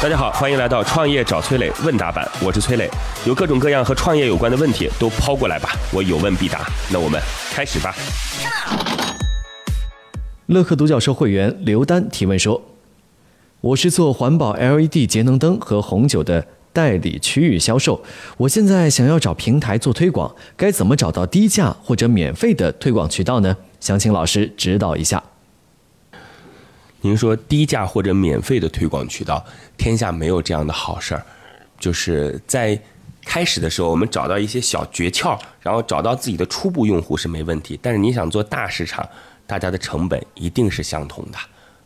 大家好，欢迎来到创业找崔磊问答版，我是崔磊，有各种各样和创业有关的问题都抛过来吧，我有问必答。那我们开始吧。乐客独角兽会员刘丹提问说：“我是做环保 LED 节能灯和红酒的代理区域销售，我现在想要找平台做推广，该怎么找到低价或者免费的推广渠道呢？想请老师指导一下。”您说低价或者免费的推广渠道，天下没有这样的好事儿。就是在开始的时候，我们找到一些小诀窍，然后找到自己的初步用户是没问题。但是你想做大市场，大家的成本一定是相同的，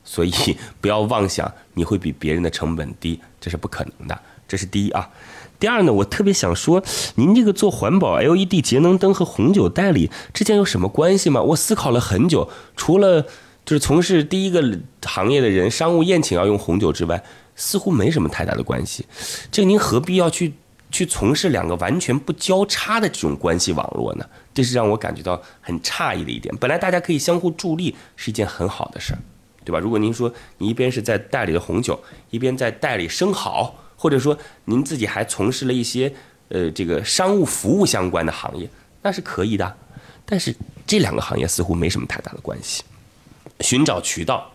所以不要妄想你会比别人的成本低，这是不可能的。这是第一啊。第二呢，我特别想说，您这个做环保 LED 节能灯和红酒代理之间有什么关系吗？我思考了很久，除了。就是从事第一个行业的人，商务宴请要用红酒之外，似乎没什么太大的关系。这个您何必要去去从事两个完全不交叉的这种关系网络呢？这是让我感觉到很诧异的一点。本来大家可以相互助力，是一件很好的事儿，对吧？如果您说你一边是在代理的红酒，一边在代理生蚝，或者说您自己还从事了一些呃这个商务服务相关的行业，那是可以的。但是这两个行业似乎没什么太大的关系。寻找渠道，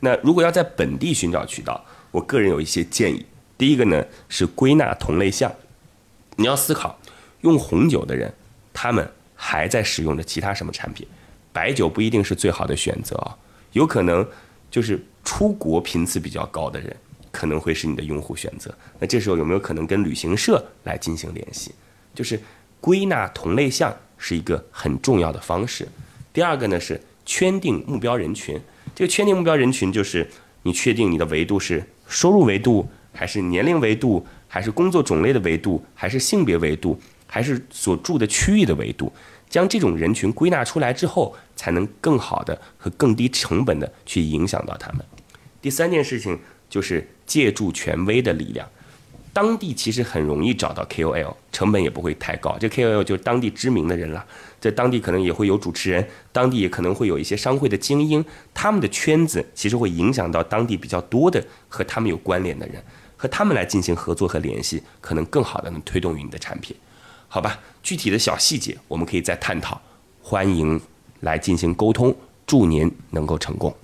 那如果要在本地寻找渠道，我个人有一些建议。第一个呢是归纳同类项，你要思考用红酒的人，他们还在使用着其他什么产品？白酒不一定是最好的选择啊，有可能就是出国频次比较高的人可能会是你的用户选择。那这时候有没有可能跟旅行社来进行联系？就是归纳同类项是一个很重要的方式。第二个呢是。圈定目标人群，这个圈定目标人群就是你确定你的维度是收入维度，还是年龄维度，还是工作种类的维度，还是性别维度，还是所住的区域的维度。将这种人群归纳出来之后，才能更好的和更低成本的去影响到他们。第三件事情就是借助权威的力量。当地其实很容易找到 KOL，成本也不会太高。这 KOL 就是当地知名的人了，在当地可能也会有主持人，当地也可能会有一些商会的精英，他们的圈子其实会影响到当地比较多的和他们有关联的人，和他们来进行合作和联系，可能更好的能推动于你的产品，好吧？具体的小细节我们可以再探讨，欢迎来进行沟通，祝您能够成功。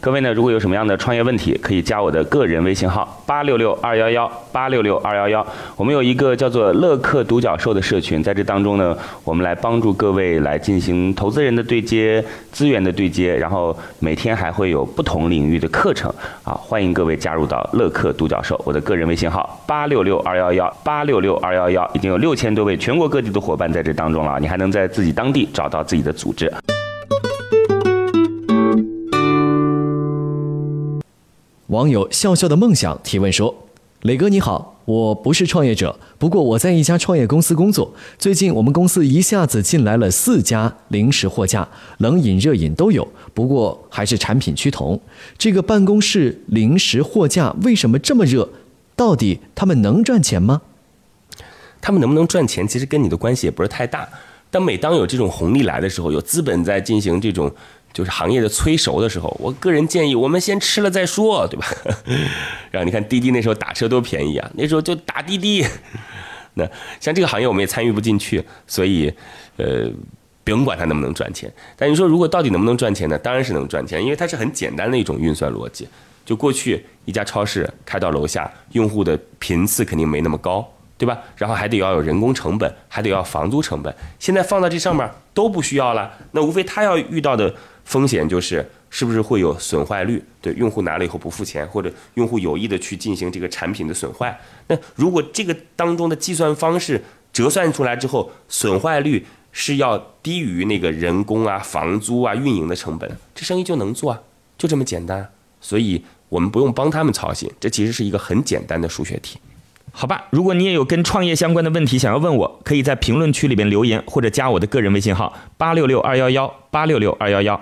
各位呢，如果有什么样的创业问题，可以加我的个人微信号八六六二幺幺八六六二幺幺。我们有一个叫做乐客独角兽的社群，在这当中呢，我们来帮助各位来进行投资人的对接、资源的对接，然后每天还会有不同领域的课程啊，欢迎各位加入到乐客独角兽。我的个人微信号八六六二幺幺八六六二幺幺，已经有六千多位全国各地的伙伴在这当中了，你还能在自己当地找到自己的组织。网友笑笑的梦想提问说：“磊哥你好，我不是创业者，不过我在一家创业公司工作。最近我们公司一下子进来了四家零食货架，冷饮、热饮都有，不过还是产品趋同。这个办公室零食货架为什么这么热？到底他们能赚钱吗？他们能不能赚钱，其实跟你的关系也不是太大。但每当有这种红利来的时候，有资本在进行这种。”就是行业的催熟的时候，我个人建议我们先吃了再说，对吧？然后你看滴滴那时候打车多便宜啊，那时候就打滴滴。那像这个行业我们也参与不进去，所以呃不用管它能不能赚钱。但你说如果到底能不能赚钱呢？当然是能赚钱，因为它是很简单的一种运算逻辑。就过去一家超市开到楼下，用户的频次肯定没那么高，对吧？然后还得要有人工成本，还得要房租成本。现在放到这上面都不需要了，那无非他要遇到的。风险就是是不是会有损坏率？对，用户拿了以后不付钱，或者用户有意的去进行这个产品的损坏。那如果这个当中的计算方式折算出来之后，损坏率是要低于那个人工啊、房租啊、运营的成本，这生意就能做啊，就这么简单。所以我们不用帮他们操心，这其实是一个很简单的数学题。好吧，如果你也有跟创业相关的问题想要问我，可以在评论区里边留言，或者加我的个人微信号八六六二幺幺八六六二幺幺。